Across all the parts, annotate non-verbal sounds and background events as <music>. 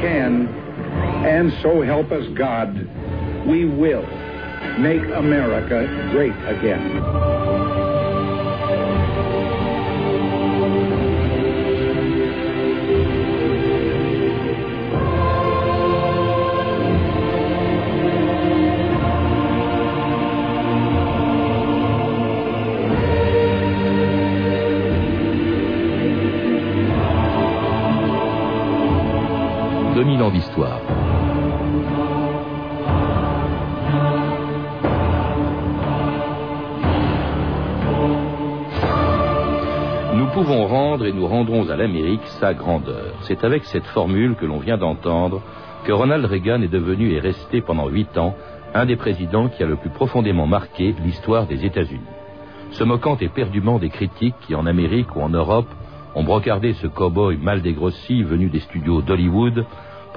can, and so help us God, we will make America great again. Nous pouvons rendre et nous rendrons à l'Amérique sa grandeur. C'est avec cette formule que l'on vient d'entendre que Ronald Reagan est devenu et resté pendant huit ans un des présidents qui a le plus profondément marqué l'histoire des États-Unis. Se moquant éperdument des critiques qui, en Amérique ou en Europe, ont brocardé ce cow-boy mal dégrossi venu des studios d'Hollywood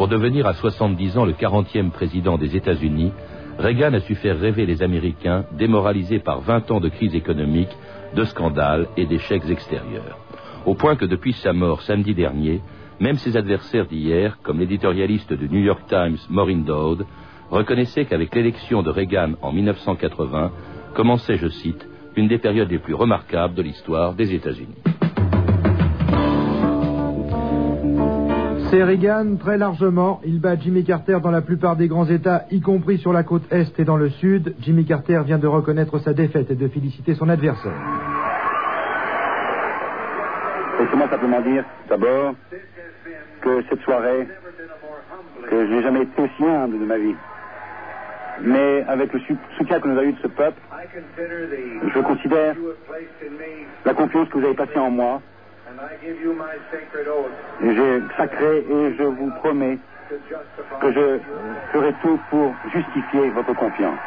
pour devenir à 70 ans le 40e président des États-Unis, Reagan a su faire rêver les Américains, démoralisés par 20 ans de crise économique, de scandales et d'échecs extérieurs. Au point que depuis sa mort samedi dernier, même ses adversaires d'hier, comme l'éditorialiste du New York Times Maureen Dowd, reconnaissaient qu'avec l'élection de Reagan en 1980, commençait, je cite, une des périodes les plus remarquables de l'histoire des États-Unis. C'est Reagan très largement. Il bat Jimmy Carter dans la plupart des grands États, y compris sur la côte Est et dans le Sud. Jimmy Carter vient de reconnaître sa défaite et de féliciter son adversaire. Laissez-moi simplement dire d'abord que cette soirée, que je n'ai jamais été aussi humble de ma vie, mais avec le soutien que nous avons eu de ce peuple, je considère la confiance que vous avez placée en moi j'ai sacré et je vous promets que je ferai tout pour justifier votre confiance.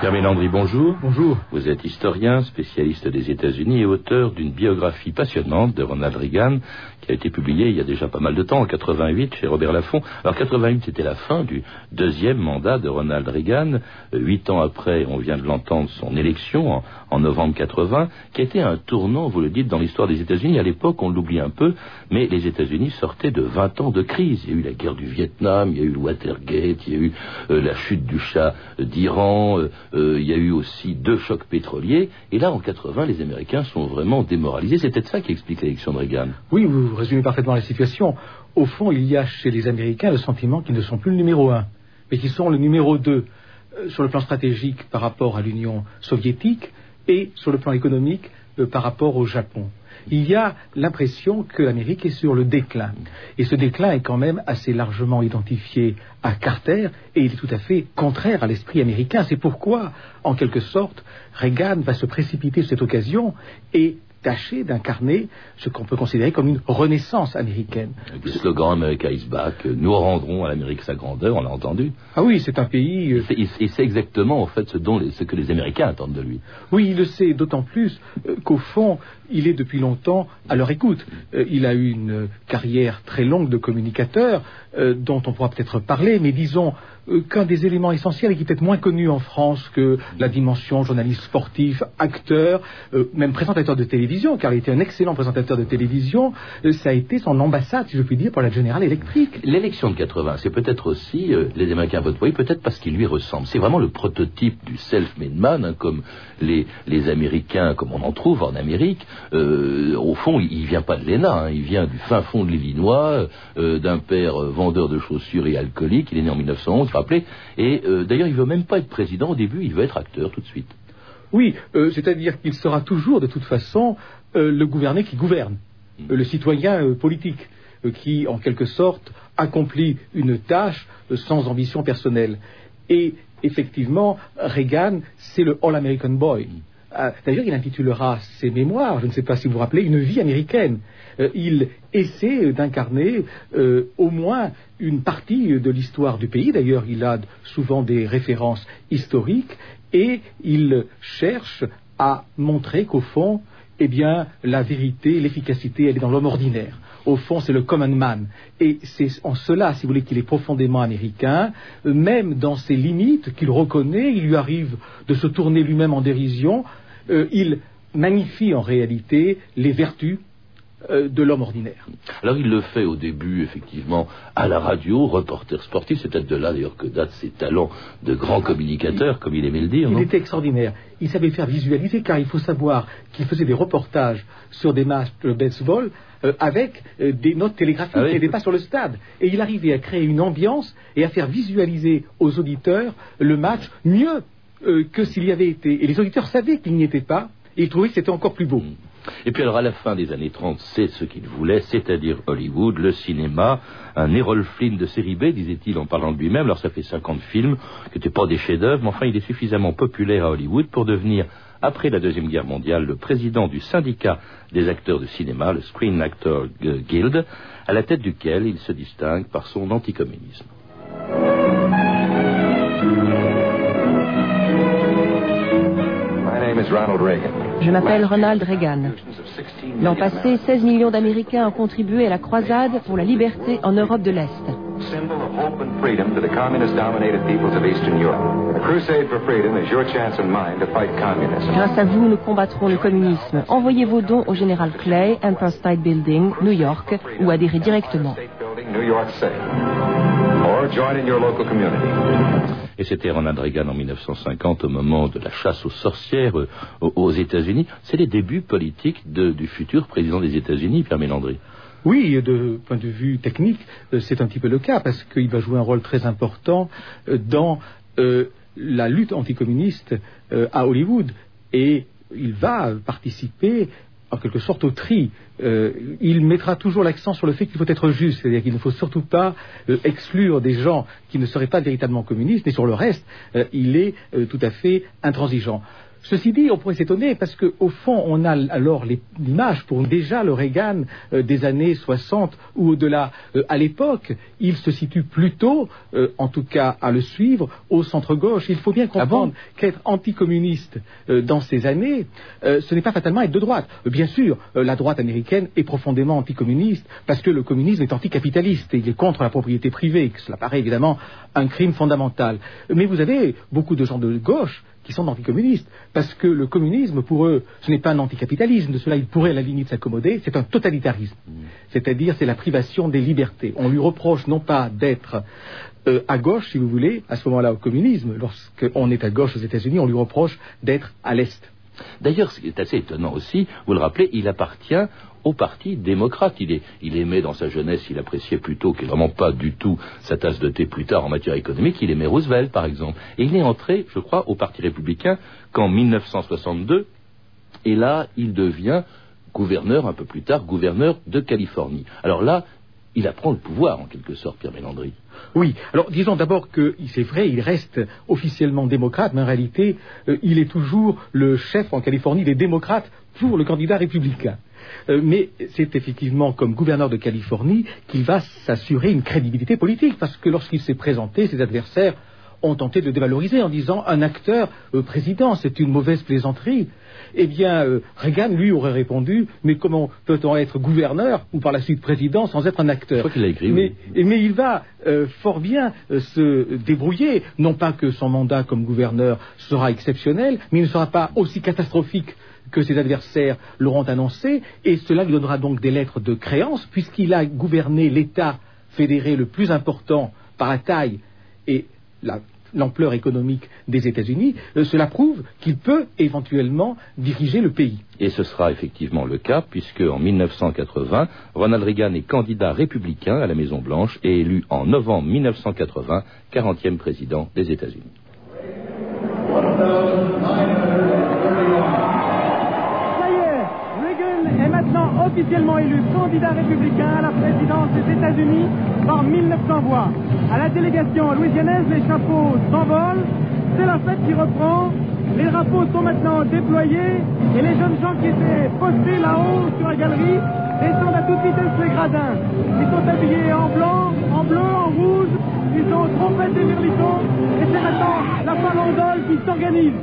Pierre Mélandry, bonjour. Bonjour. Vous êtes historien, spécialiste des États-Unis et auteur d'une biographie passionnante de Ronald Reagan qui a été publiée il y a déjà pas mal de temps, en 88, chez Robert Laffont. Alors 88, c'était la fin du deuxième mandat de Ronald Reagan. Huit ans après, on vient de l'entendre, son élection en, novembre 80, qui a été un tournant, vous le dites, dans l'histoire des États-Unis. À l'époque, on l'oublie un peu, mais les États-Unis sortaient de 20 ans de crise. Il y a eu la guerre du Vietnam, il y a eu le Watergate, il y a eu euh, la chute du chat d'Iran, euh, il y a eu aussi deux chocs pétroliers. Et là, en 80, les Américains sont vraiment démoralisés. C'est peut-être ça qui explique l'élection de. Oui, vous vous résumez parfaitement la situation. Au fond, il y a chez les Américains le sentiment qu'ils ne sont plus le numéro un, mais qu'ils sont le numéro deux euh, sur le plan stratégique par rapport à l'Union soviétique et sur le plan économique euh, par rapport au Japon. Il y a l'impression que l'Amérique est sur le déclin. Et ce déclin est quand même assez largement identifié à Carter et il est tout à fait contraire à l'esprit américain. C'est pourquoi, en quelque sorte, Reagan va se précipiter sur cette occasion et tâcher d'incarner ce qu'on peut considérer comme une renaissance américaine. le slogan America is back, nous rendrons à l'Amérique sa grandeur, on l'a entendu. Ah oui, c'est un pays. Euh, il, sait exactement en fait ce, dont ce que les Américains attendent de lui. Oui, il le sait, d'autant plus euh, qu'au fond, il est depuis longtemps à leur écoute. Euh, il a eu une carrière très longue de communicateur, dont on pourra peut-être parler, mais disons qu'un des éléments essentiels et qui est peut-être moins connu en France que la dimension journaliste sportif, acteur, même présentateur de télévision car il était un excellent présentateur de télévision, euh, ça a été son ambassade, si je puis dire, pour la General Electric. L'élection de 80, c'est peut-être aussi, euh, les Américains votent pour peut-être parce qu'il lui ressemble. C'est vraiment le prototype du self-made man, hein, comme les, Américains, comme on en trouve en Amérique. Euh, au fond, il, ne vient pas de l'ENA, hein. il vient du fin fond de l'Illinois, d'un père vendeur de chaussures et alcoolique, il est né en 1911, rappelez, et d'ailleurs, il veut même pas être président au début, il veut être acteur tout de suite. Oui, euh, c'est-à-dire qu'il sera toujours, de toute façon, euh, le gouverné qui gouverne, mm. euh, le citoyen politique, qui, en quelque sorte, accomplit une tâche sans ambition personnelle. Et effectivement, Reagan, c'est le All-American Boy. Mm. D'ailleurs, il intitulera ses mémoires, je ne sais pas si vous vous rappelez, Une vie américaine. il essaie d'incarner au moins une partie de l'histoire du pays. D'ailleurs, il a souvent des références historiques et il cherche à montrer qu'au fond, eh bien, la vérité, l'efficacité, elle est dans l'homme ordinaire. Au fond, c'est le common man. Et c'est en cela, si vous voulez, qu'il est profondément américain, même dans ses limites qu'il reconnaît, il lui arrive de se tourner lui-même en dérision, euh, il magnifie en réalité les vertus euh, de l'homme ordinaire. Alors il le fait au début, effectivement, à la radio, reporter sportif. C'est peut-être de là d'ailleurs que datent ses talents de grand communicateur, comme il aimait le dire. Il était extraordinaire. Il savait faire visualiser, car il faut savoir qu'il faisait des reportages sur des matchs de baseball euh, avec euh, des notes télégraphiques Ah oui. qui n'étaient pas sur le stade. Et il arrivait à créer une ambiance et à faire visualiser aux auditeurs le match mieux euh, que s'il y avait été. Et les auditeurs savaient qu'il n'y était pas, et ils trouvaient que c'était encore plus beau. Et puis alors à la fin des années 30, c'est ce qu'il voulait, c'est-à-dire Hollywood, le cinéma, un Errol Flynn de série B, disait-il en parlant de lui-même. Alors ça fait 50 films, qui n'étaient pas des chefs-d'œuvre, mais enfin il est suffisamment populaire à Hollywood pour devenir, après la Deuxième Guerre mondiale, le président du syndicat des acteurs de cinéma, le Screen Actor Guild, à la tête duquel il se distingue par son anticommunisme. Je m'appelle Ronald Reagan. L'an passé, 16 millions d'Américains ont contribué à la croisade pour la liberté en Europe de l'Est. Symbol of hope and freedom to the communist-dominated peoples of Eastern Europe. The crusade for freedom is your chance and mine to fight communism. Grâce à vous, nous combattrons le communisme. Envoyez vos dons au général Clay, Empire State Building, New York, ou adhérez directement. Et c'était Ronald Reagan en 1950 au moment de la chasse aux sorcières euh, aux- États-Unis. C'est les débuts politiques du futur président des États-Unis, Pierre Mélandry. Oui, de point de vue technique, euh, c'est un petit peu le cas parce qu'il va jouer un rôle très important euh, dans la lutte anticommuniste à Hollywood et il va participer en quelque sorte au tri. Euh, il mettra toujours l'accent sur le fait qu'il faut être juste, c'est-à-dire qu'il ne faut surtout pas euh, exclure des gens qui ne seraient pas véritablement communistes, mais sur le reste, euh, il est tout à fait intransigeant. Ceci dit, on pourrait s'étonner parce qu'au fond, on a alors l'image pour déjà le Reagan euh, des années 60 ou au-delà. Euh, à l'époque, il se situe plutôt, euh, en tout cas à le suivre, au centre-gauche. Il faut bien comprendre qu'être anticommuniste euh, dans ces années, euh, ce n'est pas fatalement être de droite. Bien sûr, la droite américaine est profondément anticommuniste parce que le communisme est anticapitaliste et il est contre la propriété privée, que cela paraît évidemment un crime fondamental. Mais vous avez beaucoup de gens de gauche qui sont anticommunistes, parce que le communisme, pour eux, ce n'est pas un anticapitalisme, de cela ils pourraient à la limite s'accommoder, c'est un totalitarisme. C'est-à-dire, c'est la privation des libertés. On lui reproche non pas d'être euh, à gauche, si vous voulez, à ce moment-là au communisme, lorsqu'on est à gauche aux États-Unis, on lui reproche d'être à l'Est. D'ailleurs, ce qui est assez étonnant aussi, vous le rappelez, il appartient au Parti démocrate. Il, aimait dans sa jeunesse, il appréciait plutôt, qui vraiment pas du tout sa tasse de thé plus tard en matière économique, il aimait Roosevelt, par exemple. Et il est entré, je crois, au Parti républicain qu'en 1962, et là, il devient gouverneur, un peu plus tard, gouverneur de Californie. Alors là, il apprend le pouvoir, en quelque sorte, Pierre Mélandry. Oui, alors disons d'abord que c'est vrai, il reste officiellement démocrate, mais en réalité, euh, il est toujours le chef en Californie des démocrates pour le candidat républicain. Euh, mais c'est effectivement comme gouverneur de Californie qu'il va s'assurer une crédibilité politique, parce que lorsqu'il s'est présenté, ses adversaires ont tenté de le dévaloriser en disant un acteur euh, président, c'est une mauvaise plaisanterie. Eh bien, euh, Reagan, lui, aurait répondu Mais comment peut-on être gouverneur ou par la suite président sans être un acteur? Je crois qu'il l'a écrit, mais, oui. et- mais il va euh, fort bien se débrouiller. Non pas que son mandat comme gouverneur sera exceptionnel, mais il ne sera pas aussi catastrophique que ses adversaires l'auront annoncé, et cela lui donnera donc des lettres de créance, puisqu'il a gouverné l'État fédéré le plus important par la taille et la- l'ampleur économique des États-Unis, euh, cela prouve qu'il peut éventuellement diriger le pays. Et ce sera effectivement le cas, puisque en 1980, Ronald Reagan est candidat républicain à la Maison-Blanche et élu en novembre 1980 40e président des États-Unis. Officiellement élu candidat républicain à la présidence des États-Unis par 1900 voix. À la délégation louisianaise, les chapeaux s'envolent. C'est la fête qui reprend. Les drapeaux sont maintenant déployés et les jeunes gens qui étaient postés là-haut sur la galerie descendent à toute vitesse les gradins. Ils sont habillés en blanc, en bleu, en rouge. Ils ont trompette et mirlitons. Et c'est maintenant la farandole qui s'organise.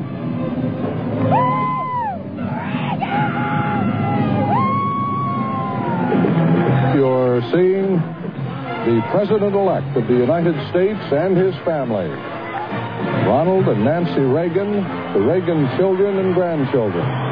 You're seeing the President-elect of the United States and his family. Ronald and Nancy Reagan, the Reagan children and grandchildren.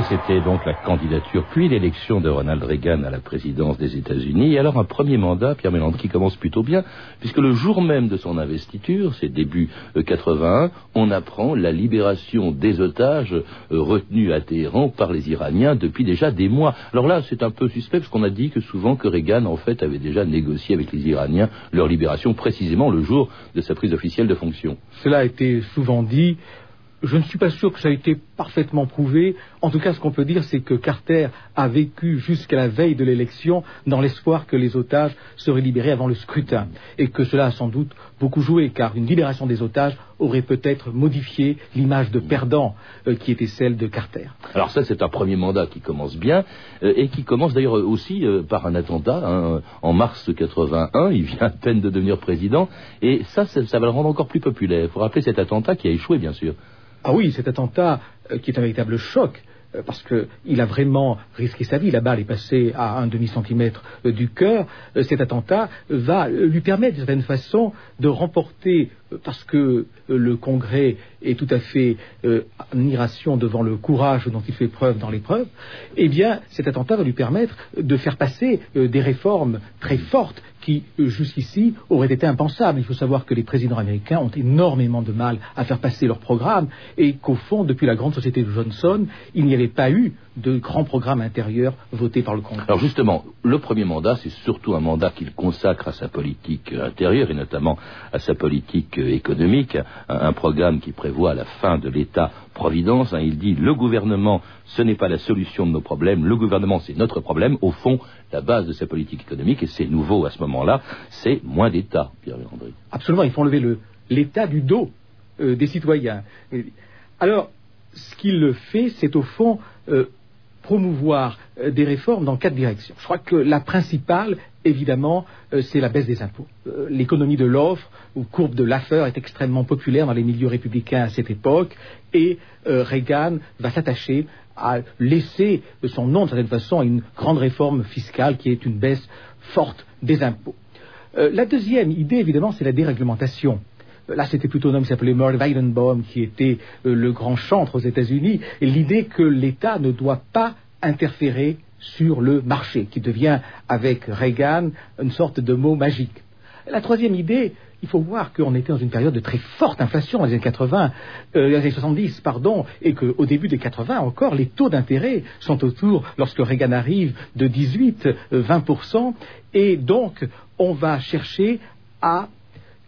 C'était donc la candidature, puis l'élection de Ronald Reagan à la présidence des États-Unis. Et alors un premier mandat, Pierre Mélandry, qui commence plutôt bien, puisque le jour même de son investiture, c'est début 81, on apprend la libération des otages euh, retenus à Téhéran par les Iraniens depuis déjà des mois. Alors là, c'est un peu suspect, parce qu'on a dit que souvent que Reagan, en fait, avait déjà négocié avec les Iraniens leur libération précisément le jour de sa prise officielle de fonction. Cela a été souvent dit. Je ne suis pas sûr que ça ait été parfaitement prouvé. En tout cas, ce qu'on peut dire, c'est que Carter a vécu jusqu'à la veille de l'élection dans l'espoir que les otages seraient libérés avant le scrutin. Et que cela a sans doute beaucoup joué, car une libération des otages aurait peut-être modifié l'image de perdant euh, qui était celle de Carter. Alors ça, c'est un premier mandat qui commence bien, euh, et qui commence d'ailleurs aussi euh, par un attentat. hein. En mars 81, il vient à peine de devenir président, et ça, ça, ça va le rendre encore plus populaire. Il faut rappeler cet attentat qui a échoué, bien sûr. Ah oui, cet attentat euh, qui est un véritable choc, euh, parce qu'il a vraiment risqué sa vie. La balle est passée à un demi-centimètre euh, du cœur. Cet attentat va lui permettre, d'une certaine façon, de remporter, parce que euh, le Congrès est tout à fait euh, admiration devant le courage dont il fait preuve dans l'épreuve, eh bien, cet attentat va lui permettre de faire passer euh, des réformes très fortes qui, euh, jusqu'ici, auraient été impensables. Il faut savoir que les présidents américains ont énormément de mal à faire passer leur programme et qu'au fond, depuis la grande société de Johnson, il n'y avait pas eu de grand programme intérieur voté par le Congrès. Alors justement, le premier mandat, c'est surtout un mandat qu'il consacre à sa politique intérieure et notamment à sa politique économique, un, programme qui prévoit la fin de l'État-providence. hein. il dit le gouvernement, ce n'est pas la solution de nos problèmes, le gouvernement, c'est notre problème. Au fond, la base de sa politique économique, et c'est nouveau à ce moment-là, c'est moins d'État, Pierre Landry. Absolument, il faut enlever le- l'État du dos euh, des citoyens. Alors, ce qu'il fait, c'est au fond euh, promouvoir euh, des réformes dans quatre directions. Je crois que la principale, évidemment, euh, c'est la baisse des impôts. Euh, L'économie de l'offre, ou courbe de Laffer, est extrêmement populaire dans les milieux républicains à cette époque, et Reagan va s'attacher à laisser son nom, de certaine façon, à une grande réforme fiscale qui est une baisse forte des impôts. La deuxième idée, évidemment, c'est la déréglementation. Euh, Là, c'était plutôt un homme qui s'appelait Merle Weidenbaum, qui était euh, le grand chantre aux États-Unis, l'idée que l'État ne doit pas interférer sur le marché, qui devient, avec Reagan, une sorte de mot magique. La troisième idée, il faut voir qu'on était dans une période de très forte inflation dans les années 80, euh, les années 70, pardon, et qu'au début des 80 encore, les taux d'intérêt sont autour, lorsque Reagan arrive, de 18, euh, 20%, et donc on va chercher à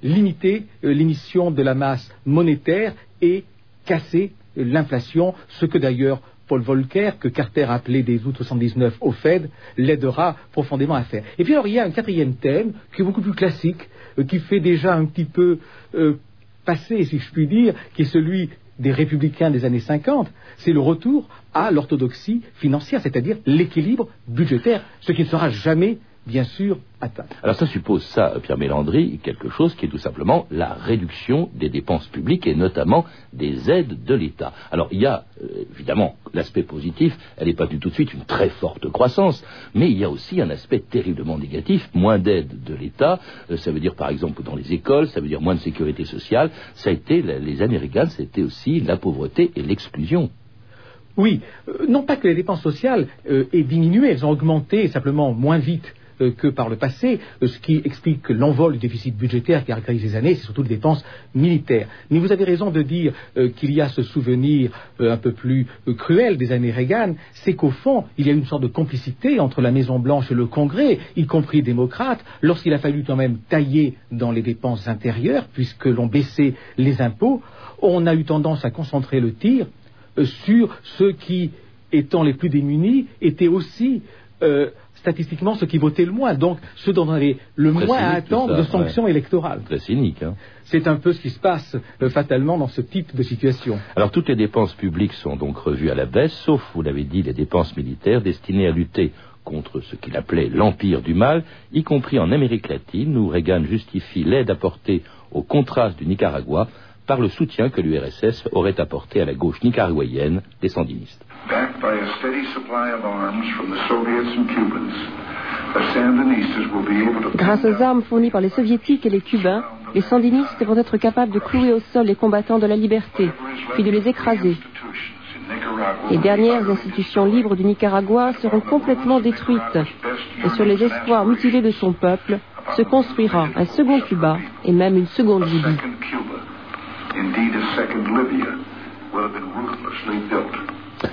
limiter euh, l'émission de la masse monétaire et casser euh, l'inflation, ce que d'ailleurs Paul Volcker, que Carter appelait dès août 79 au Fed, l'aidera profondément à faire. Et puis alors il y a un quatrième thème qui est beaucoup plus classique, euh, qui fait déjà un petit peu passer, si je puis dire, qui est celui des républicains des années 50, c'est le retour à l'orthodoxie financière, c'est-à-dire l'équilibre budgétaire, ce qui ne sera jamais, bien sûr, atteint. Alors ça suppose ça, Pierre Mélandry, quelque chose qui est tout simplement la réduction des dépenses publiques et notamment des aides de l'État. Alors il y a euh, évidemment l'aspect positif, elle n'est pas du tout de suite une très forte croissance, mais il y a aussi un aspect terriblement négatif, moins d'aide de l'État, euh, ça veut dire par exemple dans les écoles, ça veut dire moins de sécurité sociale, ça a été, les Américains, c'était aussi la pauvreté et l'exclusion. Oui, euh, non pas que les dépenses sociales euh, aient diminué, elles ont augmenté simplement moins vite euh, que par le passé, euh, ce qui explique que l'envol du déficit budgétaire qui caractérise ces années, c'est surtout les dépenses militaires. Mais vous avez raison de dire euh, qu'il y a ce souvenir euh, un peu plus euh, cruel des années Reagan, c'est qu'au fond, il y a une sorte de complicité entre la Maison-Blanche et le Congrès, y compris démocrates, lorsqu'il a fallu quand même tailler dans les dépenses intérieures, puisque l'on baissait les impôts, on a eu tendance à concentrer le tir euh, sur ceux qui, étant les plus démunis, étaient aussi euh, statistiquement ceux qui votaient le moins, donc ceux dont on avait le Très moins à cynique, attendre ça, de sanctions ouais. électorales. Très cynique, hein. C'est un peu ce qui se passe euh, fatalement dans ce type de situation. Alors toutes les dépenses publiques sont donc revues à la baisse, sauf, vous l'avez dit, les dépenses militaires destinées à lutter contre ce qu'il appelait l'empire du mal, y compris en Amérique latine, où Reagan justifie l'aide apportée au contraste du Nicaragua par le soutien que l'URSS aurait apporté à la gauche nicaraguayenne des sandinistes. Backed by a steady supply of arms from the Soviets and Cubans, the Sandinistas will be able to Grâce aux armes fournies par les soviétiques et les cubains, les sandinistes vont être capables de clouer au sol les combattants de la liberté, puis de les écraser. Les dernières institutions libres du Nicaragua seront complètement détruites. Et sur les espoirs mutilés de son peuple se construira un second Cuba et même une seconde Libye.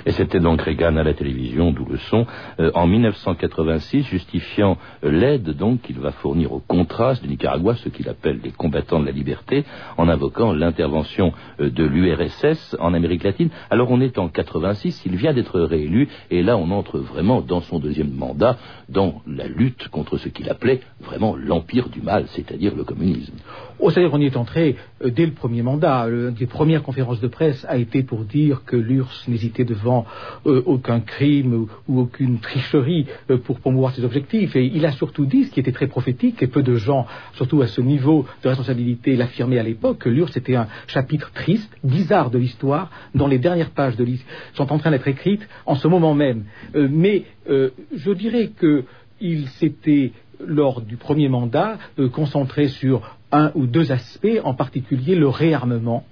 Et c'était donc Reagan à la télévision, d'où le son, euh, en 1986, justifiant euh, l'aide donc qu'il va fournir au contraste du Nicaragua, ce qu'il appelle les combattants de la liberté, en invoquant l'intervention euh, de l'URSS en Amérique latine. Alors on est en 86, il vient d'être réélu, et là on entre vraiment dans son deuxième mandat, dans la lutte contre ce qu'il appelait vraiment l'empire du mal, c'est-à-dire le communisme. Oh, C'est-à-dire qu'on y est entré dès le premier mandat. L'une des premières conférences de presse a été pour dire que l'URSS n'hésitait devant euh, aucun crime ou, aucune tricherie euh, pour promouvoir ses objectifs. Et il a surtout dit, ce qui était très prophétique, et peu de gens, surtout à ce niveau de responsabilité, l'affirmaient à l'époque, que l'URSS était un chapitre triste, bizarre de l'histoire, dont les dernières pages de sont en train d'être écrites en ce moment même. Euh, mais euh, je dirais qu'il s'était lors du premier mandat, euh, concentré sur un ou deux aspects, en particulier le réarmement,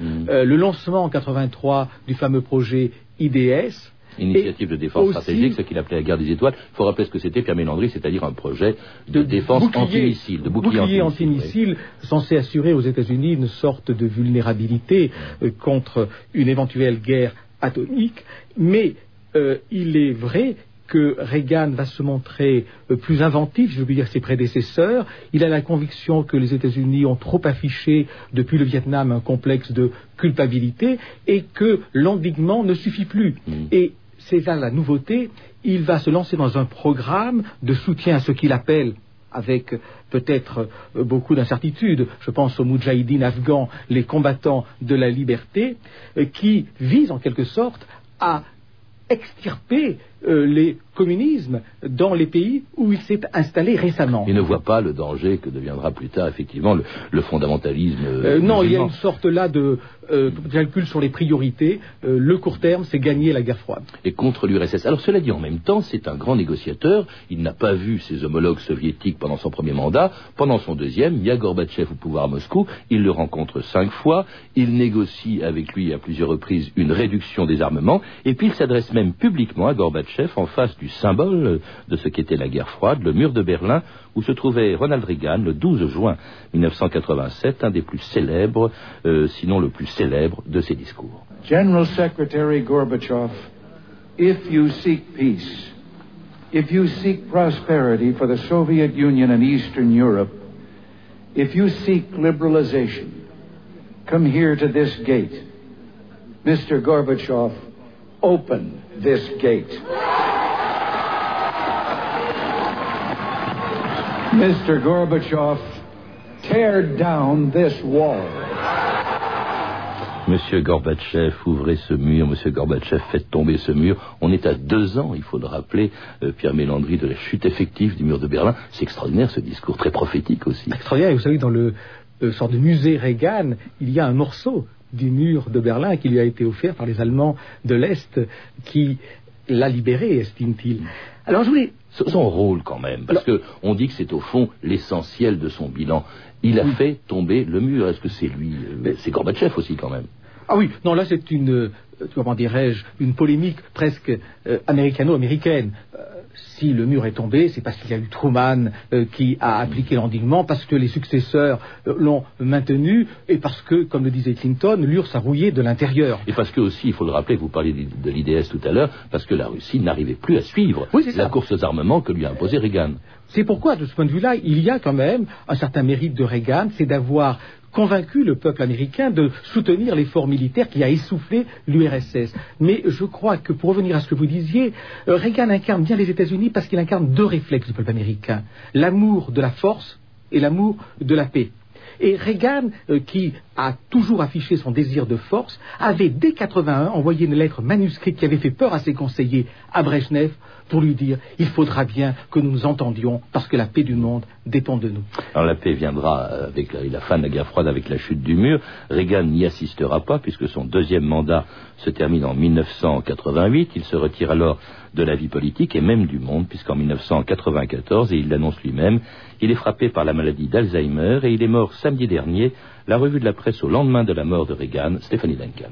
Mm. euh, le lancement en 83 du fameux projet IDS. Initiative de défense stratégique, ce qu'il appelait la guerre des étoiles. Il faut rappeler ce que c'était Pierre Mélandry, c'est-à-dire un projet de, défense bouclier- antimissile, de bouclier, bouclier antimissile. antimissile censé assurer aux États-Unis une sorte de vulnérabilité euh, contre une éventuelle guerre atomique. Mais euh, il est vrai que Reagan va se montrer euh, plus inventif, je veux dire ses prédécesseurs. Il a la conviction que les États-Unis ont trop affiché depuis le Vietnam un complexe de culpabilité et que l'endiguement ne suffit plus. Mm. Et c'est là la nouveauté. Il va se lancer dans un programme de soutien à ce qu'il appelle avec peut-être euh, beaucoup d'incertitudes, je pense aux Moudjahidines afghans, les combattants de la liberté, euh, qui visent en quelque sorte à extirper euh, les communismes dans les pays où il s'est installé récemment. Il ne voit pas le danger que deviendra plus tard, effectivement, le, le fondamentalisme. Euh, non, il y a une sorte là de euh, calcul sur les priorités. Euh, le court terme, c'est gagner la guerre froide. et contre l'URSS. Alors cela dit, en même temps, c'est un grand négociateur. Il n'a pas vu ses homologues soviétiques pendant son premier mandat. Pendant son deuxième, il y a Gorbatchev au pouvoir à Moscou. Il le rencontre cinq fois. Il négocie avec lui à plusieurs reprises une réduction des armements. Et puis il s'adresse même publiquement à Gorbatchev en face du symbole de ce qu'était la guerre froide, le mur de Berlin, où se trouvait Ronald Reagan le 12 juin 1987, un des plus célèbres, euh, sinon le plus célèbre de ses discours. General Secretary Gorbachev, if you seek peace, if you seek prosperity for the Soviet Union and Eastern Europe, if you seek liberalization, come here to this gate. Mr. Gorbachev, open this gate. Mr. Gorbachev, tear down this wall. Monsieur Gorbatchev, ouvrez ce mur. Monsieur Gorbatchev, faites tomber ce mur. On est à deux ans, il faut le rappeler, euh, Pierre Mélandry, de la chute effective du mur de Berlin. C'est extraordinaire ce discours, très prophétique aussi. Extraordinaire. Et vous savez, dans le euh, sorte de musée Reagan, il y a un morceau du mur de Berlin qui lui a été offert par les Allemands de l'Est qui l'a libéré, estime-t-il. Alors je voulais Son- rôle quand même, parce que on dit que c'est au fond l'essentiel de son bilan. Il a fait tomber le mur. Est-ce que c'est lui euh, C'est Gorbatchev aussi quand même? Ah oui, non, là c'est une, euh, comment dirais-je, une polémique presque euh, américano-américaine. Euh, si le mur est tombé, c'est parce qu'il y a eu Truman euh, qui a appliqué l'endiguement, parce que les successeurs euh, l'ont maintenu, et parce que, comme le disait Clinton, l'URSS a rouillé de l'intérieur. Et parce que aussi, il faut le rappeler, vous parliez de l'IDS tout à l'heure, parce que la Russie n'arrivait plus à suivre Oui, c'est ça. la course aux armements que lui a imposée Reagan. C'est pourquoi, de ce point de vue-là, il y a quand même un certain mérite de Reagan, c'est d'avoir convaincu le peuple américain de soutenir l'effort militaire qui a essoufflé l'URSS. Mais je crois que, pour revenir à ce que vous disiez, euh, Reagan incarne bien les États-Unis parce qu'il incarne deux réflexes du peuple américain. L'amour de la force et l'amour de la paix. Et Reagan, euh, qui a toujours affiché son désir de force, avait dès 81 envoyé une lettre manuscrite qui avait fait peur à ses conseillers à Brezhnev pour lui dire il faudra bien que nous nous entendions parce que la paix du monde dépend de nous. Alors la paix viendra avec la, la fin de la guerre froide, avec la chute du mur. Reagan n'y assistera pas puisque son deuxième mandat se termine en 1988. Il se retire alors de la vie politique et même du monde puisqu'en 1994, et il l'annonce lui-même, il est frappé par la maladie d'Alzheimer et il est mort samedi dernier La revue de la presse au lendemain de la mort de Reagan, Stéphanie Duncan.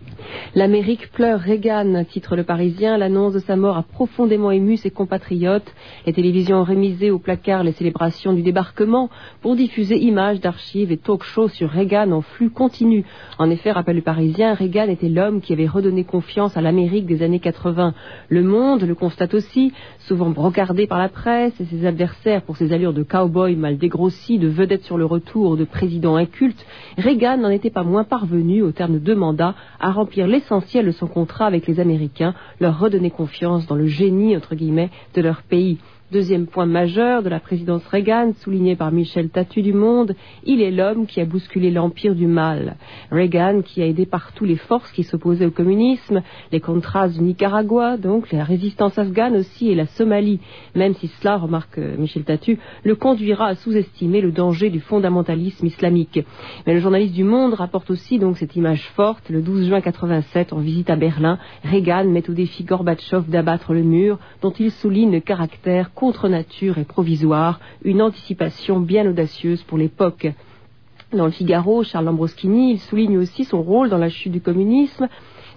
L'Amérique pleure Reagan, titre le Parisien. L'annonce de sa mort a profondément ému ses compatriotes. Les télévisions ont rémisé au placard les célébrations du débarquement pour diffuser images d'archives et talk-shows sur Reagan en flux continu. En effet, rappelle le Parisien, Reagan était l'homme qui avait redonné confiance à l'Amérique des années 80. Le Monde le constate aussi, souvent brocardé par la presse et ses adversaires pour ses allures de cow-boy mal dégrossi, de vedette sur le retour, de président inculte, Reagan n'en était pas moins parvenu, au terme de deux mandats, à remplir l'essentiel de son contrat avec les Américains, leur redonner confiance dans le génie, entre guillemets, de leur pays. Deuxième point majeur de la présidence Reagan, souligné par Michel Tatu du Monde, il est l'homme qui a bousculé l'empire du mal. Reagan qui a aidé partout les forces qui s'opposaient au communisme, les contras du Nicaragua, donc la résistance afghane aussi et la Somalie, même si cela, remarque euh, Michel Tatu, le conduira à sous-estimer le danger du fondamentalisme islamique. Mais le journaliste du Monde rapporte aussi donc cette image forte, le 12 juin 87, en visite à Berlin, Reagan met au défi Gorbatchev d'abattre le mur, dont il souligne le caractère contre nature et provisoire, une anticipation bien audacieuse pour l'époque. Dans le Figaro, Charles Lambroschini, souligne aussi son rôle dans la chute du communisme.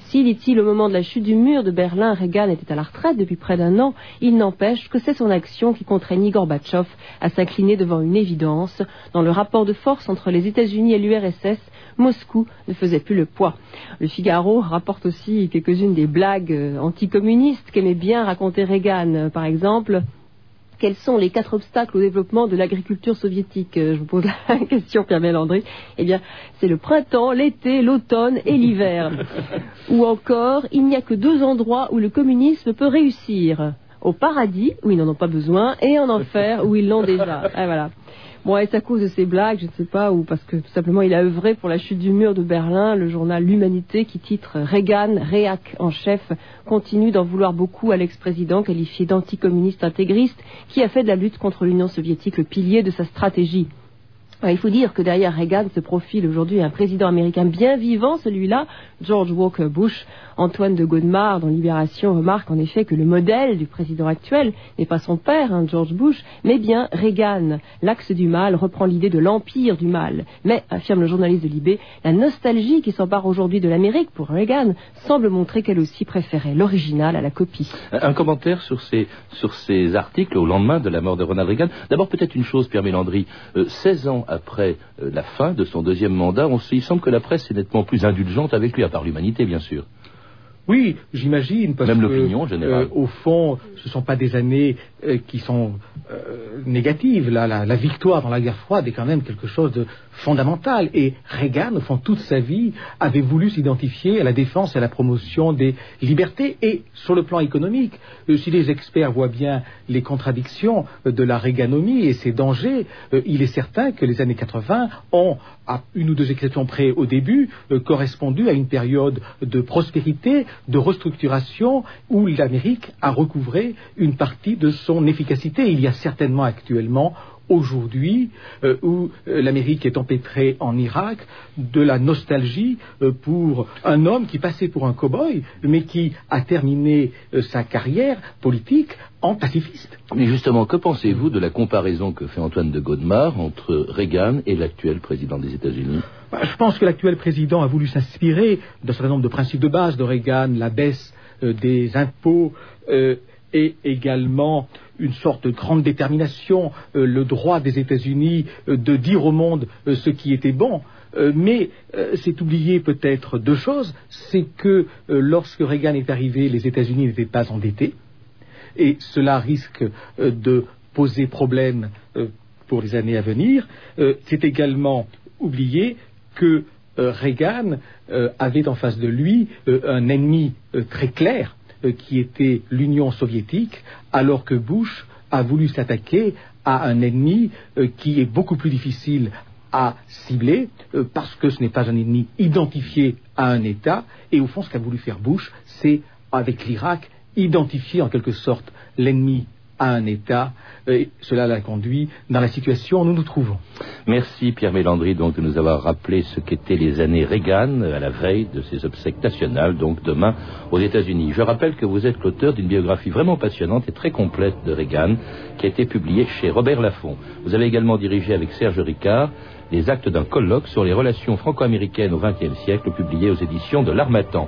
Si, dit-il, au moment de la chute du mur de Berlin, Reagan était à la retraite depuis près d'un an, il n'empêche que c'est son action qui contraignit Gorbatchev à s'incliner devant une évidence. Dans le rapport de force entre les États-Unis et l'URSS, Moscou ne faisait plus le poids. Le Figaro rapporte aussi quelques-unes des blagues euh, anticommunistes qu'aimait bien raconter Reagan. Par exemple, quels sont les quatre obstacles au développement de l'agriculture soviétique euh, Je vous pose la <laughs> question, Pierre Mélandry. Eh bien, c'est le printemps, l'été, l'automne et l'hiver. Ou encore, il n'y a que deux endroits où le communisme peut réussir. Au paradis, où ils n'en ont pas besoin, et en enfer, où ils l'ont déjà. Ah. Bon, est-ce à cause de ces blagues, je ne sais pas, ou parce que tout simplement il a œuvré pour la chute du mur de Berlin, le journal L'Humanité qui titre Reagan, réac en chef, continue d'en vouloir beaucoup à l'ex-président qualifié d'anticommuniste intégriste qui a fait de la lutte contre l'Union soviétique le pilier de sa stratégie. Il faut dire que derrière Reagan se profile aujourd'hui un président américain bien vivant, celui-là, George Walker Bush. Antoine de Godemar, dans Libération, remarque en effet que le modèle du président actuel n'est pas son père, hein, George Bush, mais bien Reagan. L'axe du mal reprend l'idée de l'empire du mal. Mais, affirme le journaliste de Libé, la nostalgie qui s'empare aujourd'hui de l'Amérique pour Reagan semble montrer qu'elle aussi préférait l'original à la copie. Un commentaire sur ces, articles au lendemain de la mort de Ronald Reagan. D'abord, peut-être une chose, Pierre Mélandry. 16 ans après euh, la fin de son deuxième mandat, on, il semble que la presse est nettement plus indulgente avec lui, à part l'humanité, bien sûr. Oui, j'imagine, parce Même que, l'opinion générale. euh, au fond, ce ne sont pas des années euh, qui sont euh, négatives. La, la victoire dans la guerre froide est quand même quelque chose de fondamental. Et Reagan, au fond, toute sa vie, avait voulu s'identifier à la défense et à la promotion des libertés. Et sur le plan économique, si les experts voient bien les contradictions de la Reaganomie et ses dangers, il est certain que les années 80 ont, à une ou deux exceptions près au début, euh, à une période de prospérité, de restructuration, où l'Amérique a recouvré une partie de son efficacité. Il y a certainement actuellement aujourd'hui, euh, où euh, l'Amérique est empêtrée en Irak, de la nostalgie euh, pour un homme qui passait pour un cow-boy, mais qui a terminé euh, sa carrière politique en pacifiste. Mais justement, que pensez-vous de la comparaison que fait Antoine de Godemar entre Reagan et l'actuel président des États-Unis? Bah, Je pense que l'actuel président a voulu s'inspirer d'un certain nombre de principes de base de Reagan, la baisse des impôts et également une sorte de grande détermination, euh, le droit des États-Unis euh, de dire au monde euh, ce qui était bon. Mais c'est oublier peut-être deux choses, c'est que lorsque Reagan est arrivé, les États-Unis n'étaient pas endettés, et cela risque de poser problème pour les années à venir. C'est également oublier que Reagan avait en face de lui un ennemi très clair qui était l'Union soviétique, alors que Bush a voulu s'attaquer à un ennemi euh, qui est beaucoup plus difficile à cibler euh, parce que ce n'est pas un ennemi identifié à un État. Et au fond ce qu'a voulu faire Bush c'est avec l'Irak identifier en quelque sorte l'ennemi à un État et cela l'a conduit dans la situation où nous nous trouvons. Merci Pierre Mélandry donc de nous avoir rappelé ce qu'étaient les années Reagan à la veille de ses obsèques nationales, donc demain aux États-Unis. Je rappelle que vous êtes l'auteur d'une biographie vraiment passionnante et très complète de Reagan qui a été publiée chez Robert Laffont. Vous avez également dirigé avec Serge Ricard les actes d'un colloque sur les relations franco-américaines au XXe siècle publié aux éditions de l'Armatan.